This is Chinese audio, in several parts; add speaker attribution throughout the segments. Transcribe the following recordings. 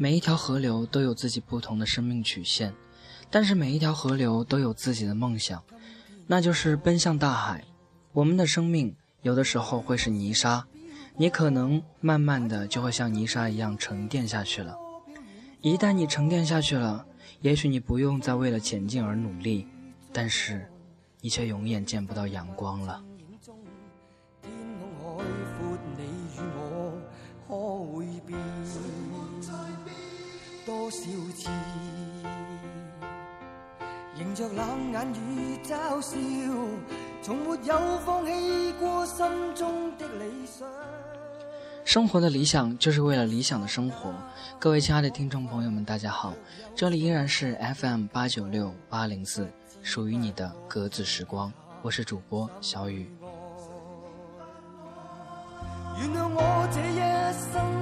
Speaker 1: 每一条河流都有自己不同的生命曲线，但是每一条河流都有自己的梦想，那就是奔向大海。我们的生命有的时候会是泥沙，你可能慢慢的就会像泥沙一样沉淀下去了。一旦你沉淀下去了，也许你不用再为了前进而努力，但是你却永远见不到阳光了。迎着冷眼与嘲笑，从没有放弃过心中的理想。生活的理想就是为了理想的生活。各位亲爱的听众朋友们，大家好，这里依然是 FM 八九六八零四，属于你的格子时光，我是主播小雨。原谅我这一生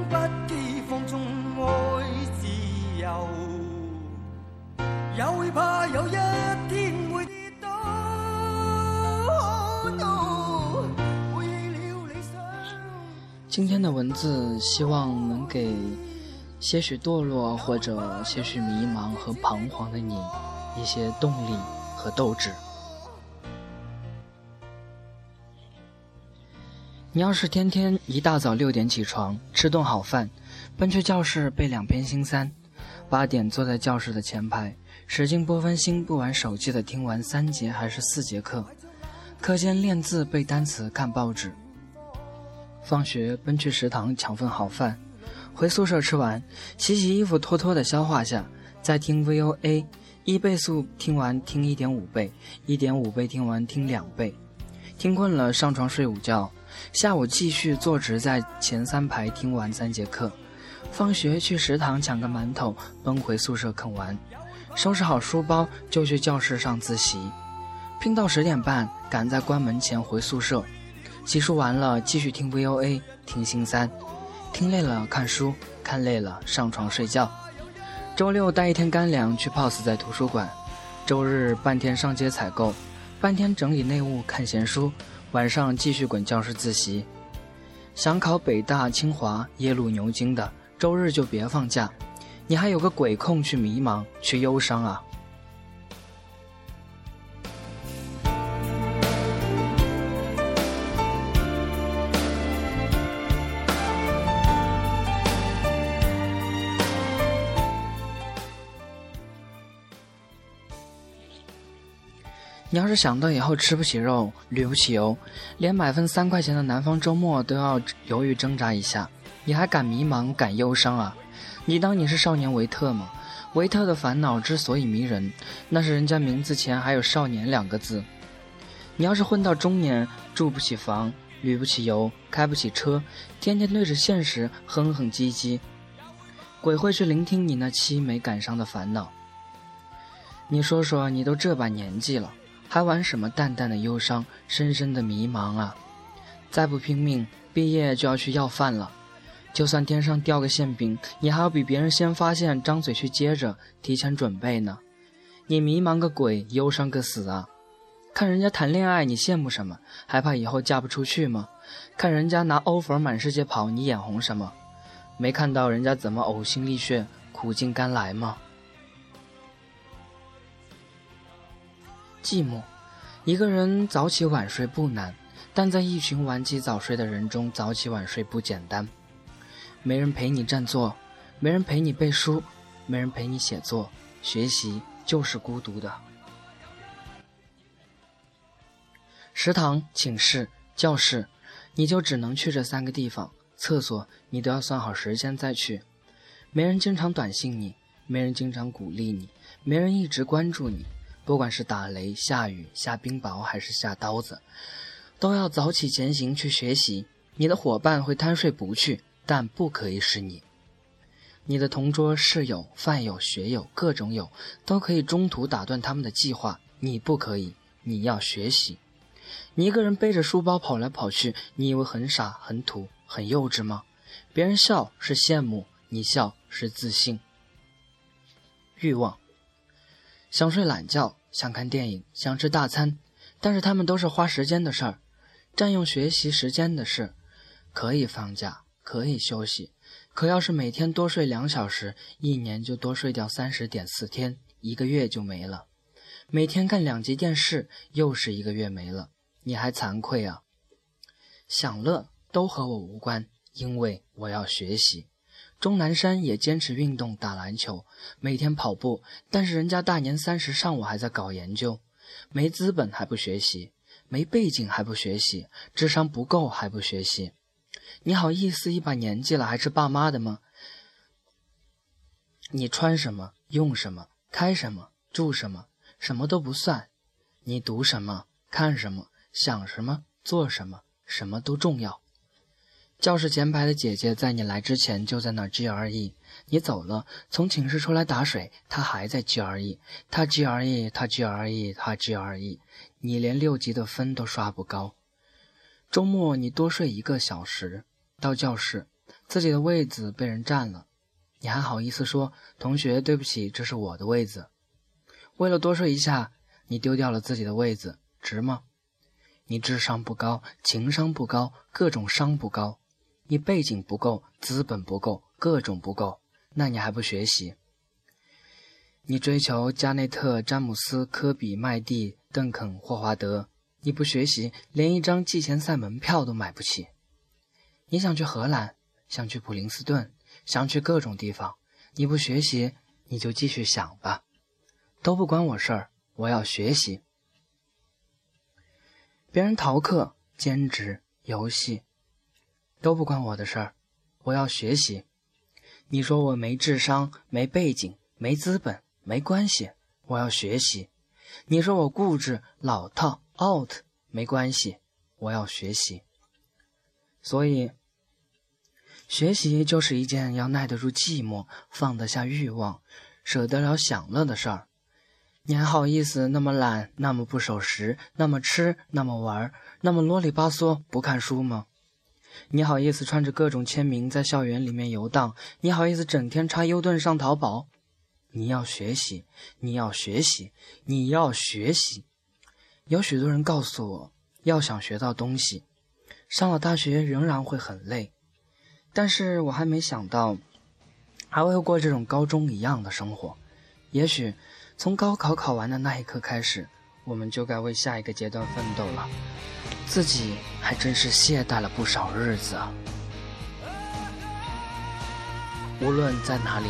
Speaker 1: 也会怕有一天会跌倒。今天的文字希望能给些许堕落或者些许迷茫和彷徨的你一些动力和斗志。你要是天天一大早六点起床，吃顿好饭，奔去教室背两篇新三，八点坐在教室的前排。使劲拨分心，不玩手机的听完三节还是四节课，课间练字背单词看报纸。放学奔去食堂抢份好饭，回宿舍吃完，洗洗衣服拖拖的消化下，再听 VOA，一倍速听完听一点五倍，一点五倍听完听两倍，听困了上床睡午觉，下午继续坐直在前三排听完三节课，放学去食堂抢个馒头，奔回宿舍啃完。收拾好书包就去教室上自习，拼到十点半，赶在关门前回宿舍。洗漱完了，继续听 VOA，听新三，听累了看书，看累了上床睡觉。周六带一天干粮去 POS 在图书馆，周日半天上街采购，半天整理内务看闲书，晚上继续滚教室自习。想考北大、清华、耶鲁、牛津的，周日就别放假。你还有个鬼空去迷茫，去忧伤啊！你要是想到以后吃不起肉、旅不起游，连买份三块钱的南方周末都要犹豫挣扎一下，你还敢迷茫、敢忧伤啊？你当你是少年维特吗？维特的烦恼之所以迷人，那是人家名字前还有“少年”两个字。你要是混到中年，住不起房，旅不起游，开不起车，天天对着现实哼哼唧唧，鬼会去聆听你那凄美感伤的烦恼？你说说，你都这把年纪了，还玩什么淡淡的忧伤、深深的迷茫啊？再不拼命，毕业就要去要饭了。就算天上掉个馅饼，你还要比别人先发现，张嘴去接着，提前准备呢。你迷茫个鬼，忧伤个死啊！看人家谈恋爱，你羡慕什么？还怕以后嫁不出去吗？看人家拿 offer 满世界跑，你眼红什么？没看到人家怎么呕心沥血、苦尽甘来吗？寂寞，一个人早起晚睡不难，但在一群晚起早睡的人中，早起晚睡不简单。没人陪你占座，没人陪你背书，没人陪你写作，学习就是孤独的。食堂、寝室、教室，你就只能去这三个地方。厕所你都要算好时间再去。没人经常短信你，没人经常鼓励你，没人一直关注你。不管是打雷、下雨、下冰雹还是下刀子，都要早起前行去学习。你的伙伴会贪睡不去。但不可以是你，你的同桌、室友、饭友、学友，各种友，都可以中途打断他们的计划。你不可以，你要学习。你一个人背着书包跑来跑去，你以为很傻、很土、很幼稚吗？别人笑是羡慕，你笑是自信。欲望，想睡懒觉，想看电影，想吃大餐，但是他们都是花时间的事儿，占用学习时间的事，可以放假。可以休息，可要是每天多睡两小时，一年就多睡掉三十点四天，一个月就没了。每天干两集电视，又是一个月没了，你还惭愧啊？享乐都和我无关，因为我要学习。钟南山也坚持运动，打篮球，每天跑步，但是人家大年三十上午还在搞研究，没资本还不学习，没背景还不学习，智商不够还不学习。你好意思一把年纪了还吃爸妈的吗？你穿什么，用什么，开什么，住什么，什么都不算。你读什么，看什么，想什么，做什么，什么都重要。教室前排的姐姐在你来之前就在那 GRE，你走了，从寝室出来打水，她还在 GRE，她 GRE，她 GRE，她 GRE，你连六级的分都刷不高。周末你多睡一个小时。到教室，自己的位子被人占了，你还好意思说同学对不起，这是我的位子。为了多睡一下，你丢掉了自己的位子，值吗？你智商不高，情商不高，各种商不高，你背景不够，资本不够，各种不够，那你还不学习？你追求加内特、詹姆斯、科比、麦蒂、邓肯、霍华德，你不学习，连一张季前赛门票都买不起。你想去荷兰，想去普林斯顿，想去各种地方。你不学习，你就继续想吧，都不关我事儿。我要学习。别人逃课、兼职、游戏，都不关我的事儿。我要学习。你说我没智商、没背景、没资本、没关系。我要学习。你说我固执、老套、out，没关系。我要学习。所以，学习就是一件要耐得住寂寞、放得下欲望、舍得了享乐的事儿。你还好意思那么懒、那么不守时、那么吃、那么玩、那么啰里吧嗦不看书吗？你好意思穿着各种签名在校园里面游荡？你好意思整天插优盾上淘宝？你要学习，你要学习，你要学习。有许多人告诉我，要想学到东西。上了大学仍然会很累，但是我还没想到还会过这种高中一样的生活。也许从高考考完的那一刻开始，我们就该为下一个阶段奋斗了。自己还真是懈怠了不少日子啊！无论在哪里，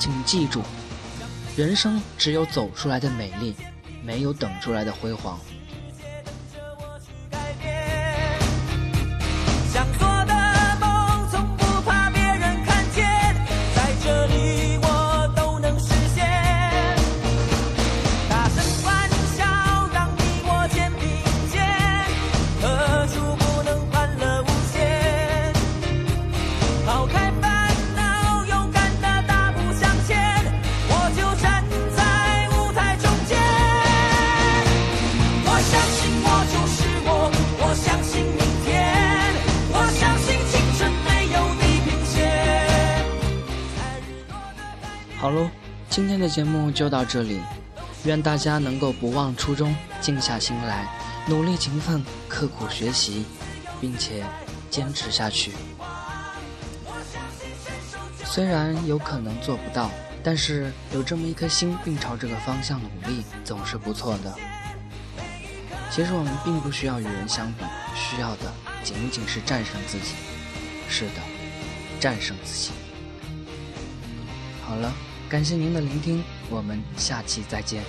Speaker 1: 请记住，人生只有走出来的美丽，没有等出来的辉煌。今天的节目就到这里。愿大家能够不忘初衷，静下心来，努力勤奋，刻苦学习，并且坚持下去。虽然有可能做不到，但是有这么一颗心，并朝这个方向努力，总是不错的。其实我们并不需要与人相比，需要的仅仅是战胜自己。是的，战胜自己。好了。感谢您的聆听，我们下期再见。